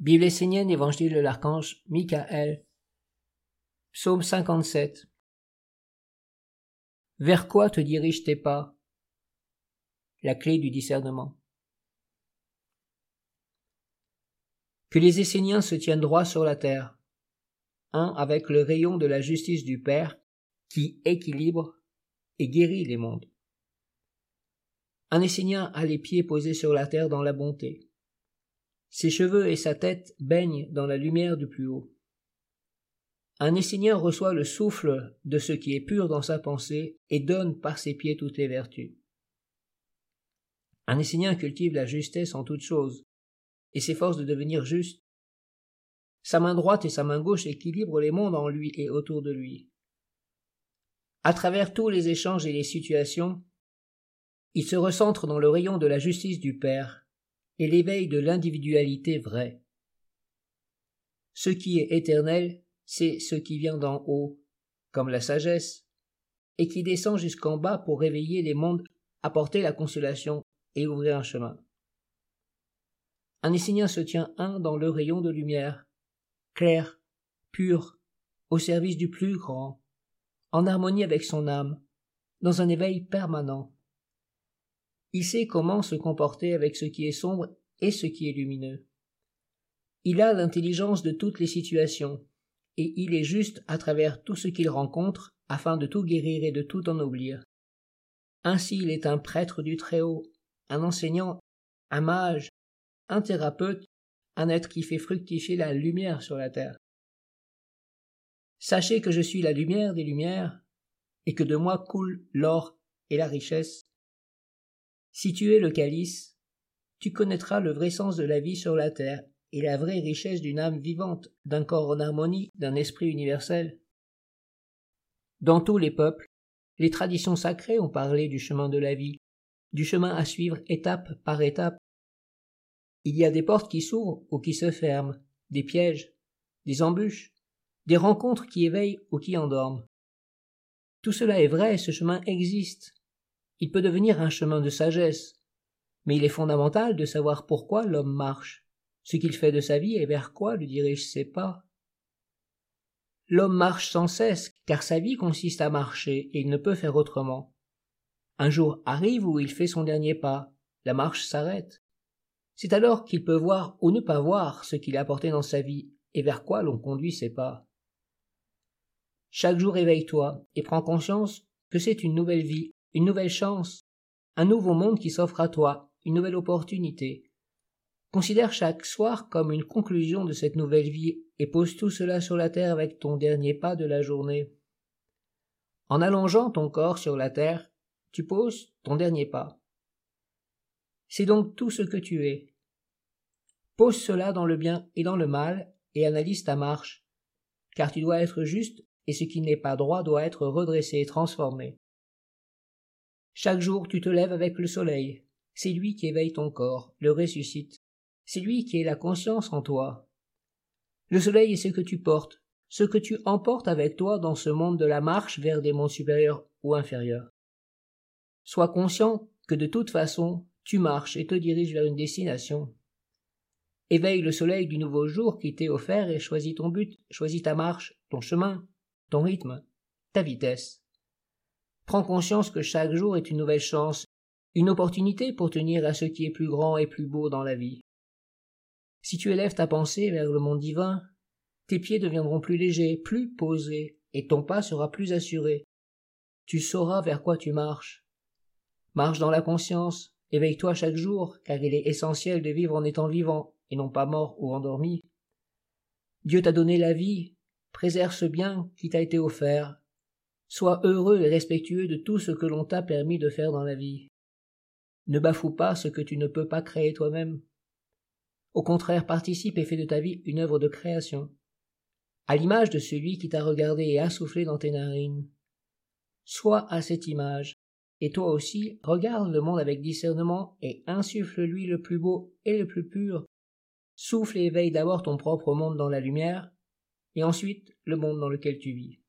Bible essénienne, Évangile de l'archange Michael. Psaume 57. Vers quoi te dirigent tes pas? La clé du discernement. Que les Esséniens se tiennent droit sur la terre, un avec le rayon de la justice du Père, qui équilibre et guérit les mondes. Un Essénien a les pieds posés sur la terre dans la bonté ses cheveux et sa tête baignent dans la lumière du plus haut. Un Essénien reçoit le souffle de ce qui est pur dans sa pensée et donne par ses pieds toutes les vertus. Un Essénien cultive la justesse en toutes choses et s'efforce de devenir juste. Sa main droite et sa main gauche équilibrent les mondes en lui et autour de lui. À travers tous les échanges et les situations, il se recentre dans le rayon de la justice du Père et l'éveil de l'individualité vraie. Ce qui est éternel, c'est ce qui vient d'en haut, comme la sagesse, et qui descend jusqu'en bas pour réveiller les mondes, apporter la consolation et ouvrir un chemin. Un Essénien se tient un dans le rayon de lumière, clair, pur, au service du plus grand, en harmonie avec son âme, dans un éveil permanent. Il sait comment se comporter avec ce qui est sombre et ce qui est lumineux. Il a l'intelligence de toutes les situations, et il est juste à travers tout ce qu'il rencontre afin de tout guérir et de tout ennoblir. Ainsi il est un prêtre du Très-Haut, un enseignant, un mage, un thérapeute, un être qui fait fructifier la lumière sur la terre. Sachez que je suis la lumière des lumières, et que de moi coule l'or et la richesse, si tu es le calice, tu connaîtras le vrai sens de la vie sur la terre et la vraie richesse d'une âme vivante, d'un corps en harmonie, d'un esprit universel. Dans tous les peuples, les traditions sacrées ont parlé du chemin de la vie, du chemin à suivre étape par étape. Il y a des portes qui s'ouvrent ou qui se ferment, des pièges, des embûches, des rencontres qui éveillent ou qui endorment. Tout cela est vrai, ce chemin existe, il peut devenir un chemin de sagesse. Mais il est fondamental de savoir pourquoi l'homme marche, ce qu'il fait de sa vie et vers quoi le dirige ses pas. L'homme marche sans cesse, car sa vie consiste à marcher, et il ne peut faire autrement. Un jour arrive où il fait son dernier pas, la marche s'arrête. C'est alors qu'il peut voir ou ne pas voir ce qu'il a apporté dans sa vie, et vers quoi l'on conduit ses pas. Chaque jour éveille-toi, et prends conscience que c'est une nouvelle vie une nouvelle chance, un nouveau monde qui s'offre à toi, une nouvelle opportunité. Considère chaque soir comme une conclusion de cette nouvelle vie et pose tout cela sur la terre avec ton dernier pas de la journée. En allongeant ton corps sur la terre, tu poses ton dernier pas. C'est donc tout ce que tu es. Pose cela dans le bien et dans le mal et analyse ta marche, car tu dois être juste et ce qui n'est pas droit doit être redressé et transformé. Chaque jour tu te lèves avec le soleil. C'est lui qui éveille ton corps, le ressuscite. C'est lui qui est la conscience en toi. Le soleil est ce que tu portes, ce que tu emportes avec toi dans ce monde de la marche vers des mondes supérieurs ou inférieurs. Sois conscient que de toute façon tu marches et te diriges vers une destination. Éveille le soleil du nouveau jour qui t'est offert et choisis ton but, choisis ta marche, ton chemin, ton rythme, ta vitesse. Prends conscience que chaque jour est une nouvelle chance, une opportunité pour tenir à ce qui est plus grand et plus beau dans la vie. Si tu élèves ta pensée vers le monde divin, tes pieds deviendront plus légers, plus posés, et ton pas sera plus assuré. Tu sauras vers quoi tu marches. Marche dans la conscience, éveille-toi chaque jour, car il est essentiel de vivre en étant vivant, et non pas mort ou endormi. Dieu t'a donné la vie, préserve ce bien qui t'a été offert, Sois heureux et respectueux de tout ce que l'on t'a permis de faire dans la vie. Ne bafoue pas ce que tu ne peux pas créer toi-même. Au contraire, participe et fais de ta vie une œuvre de création, à l'image de celui qui t'a regardé et a dans tes narines. Sois à cette image, et toi aussi regarde le monde avec discernement et insuffle-lui le plus beau et le plus pur. Souffle et éveille d'abord ton propre monde dans la lumière, et ensuite le monde dans lequel tu vis.